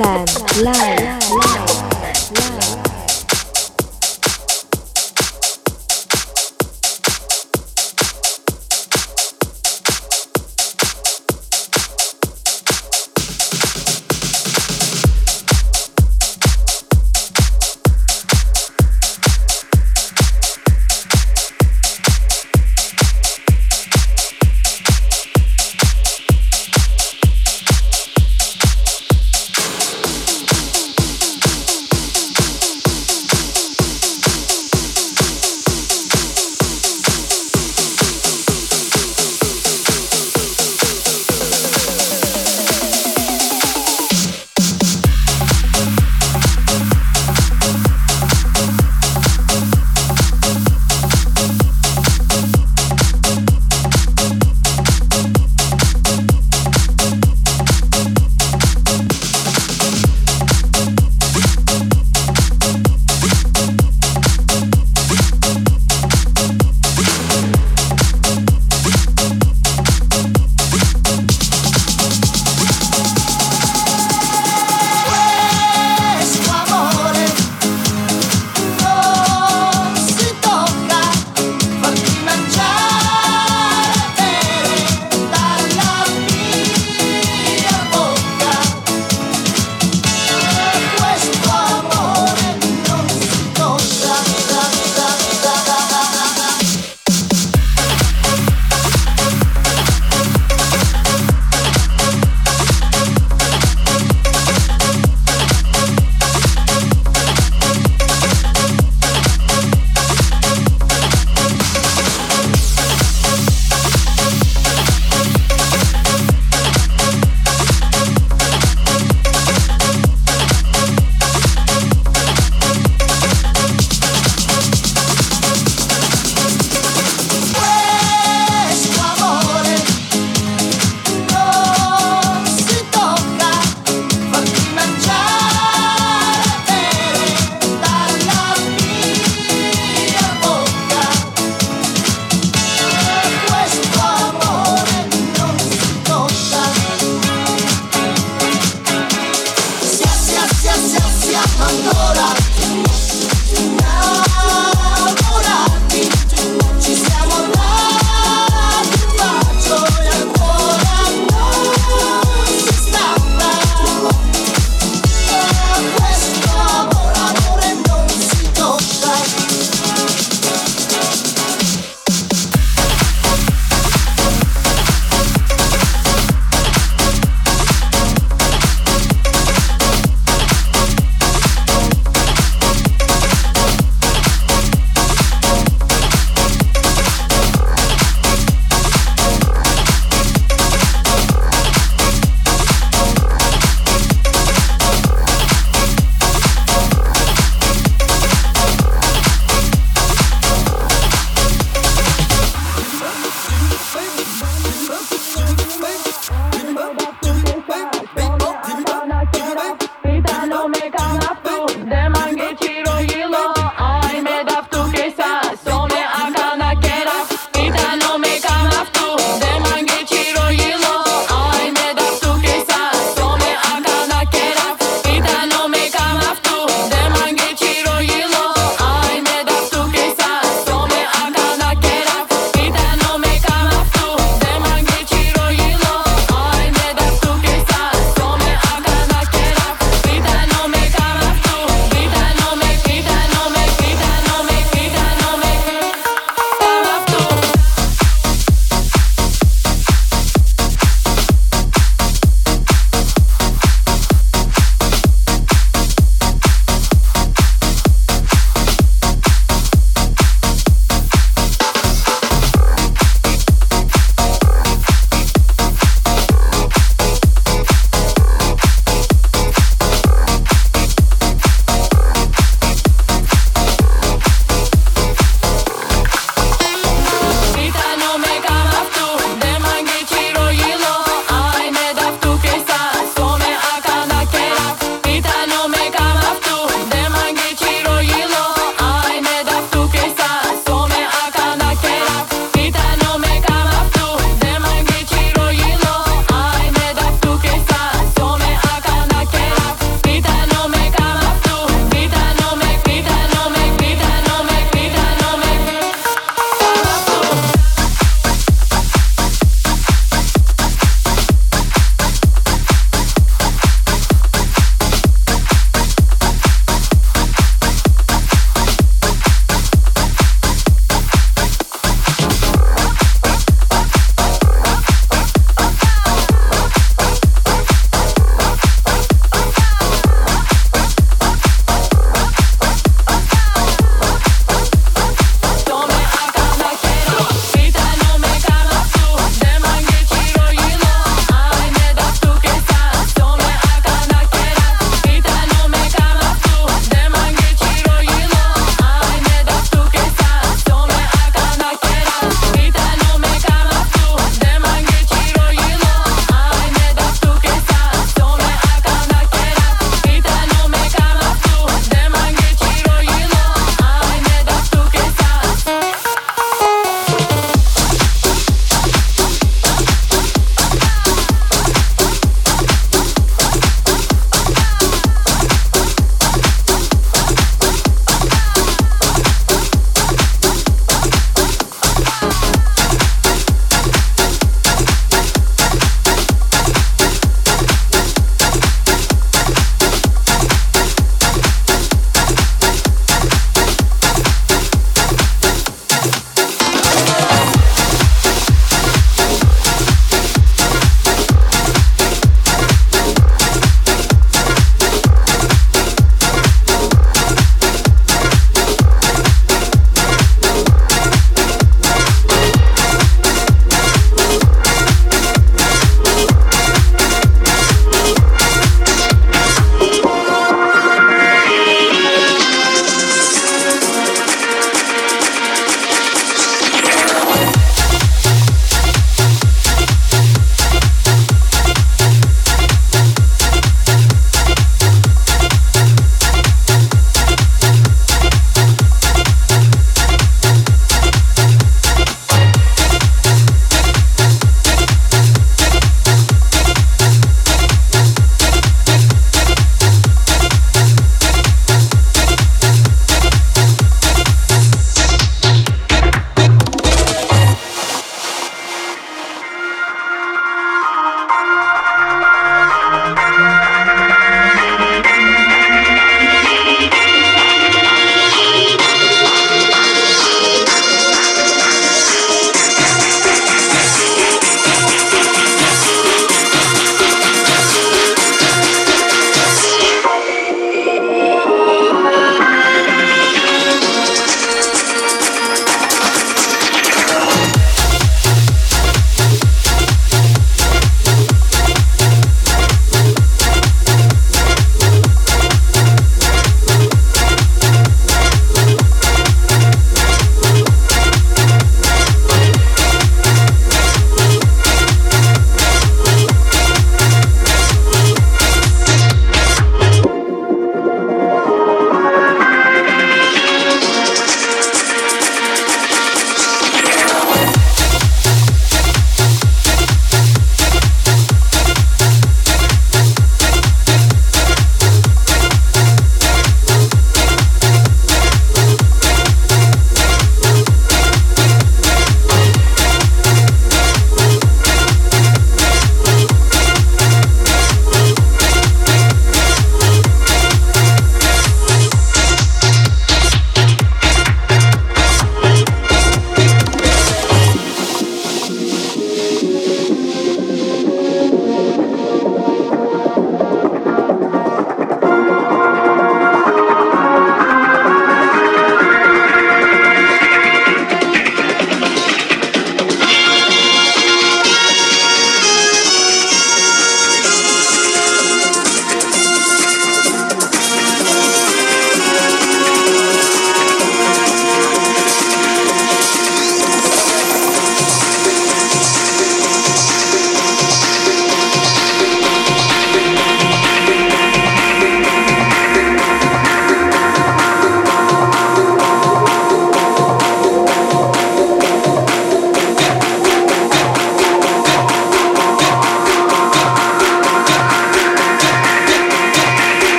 Dexland Live. Don't you know?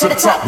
That's what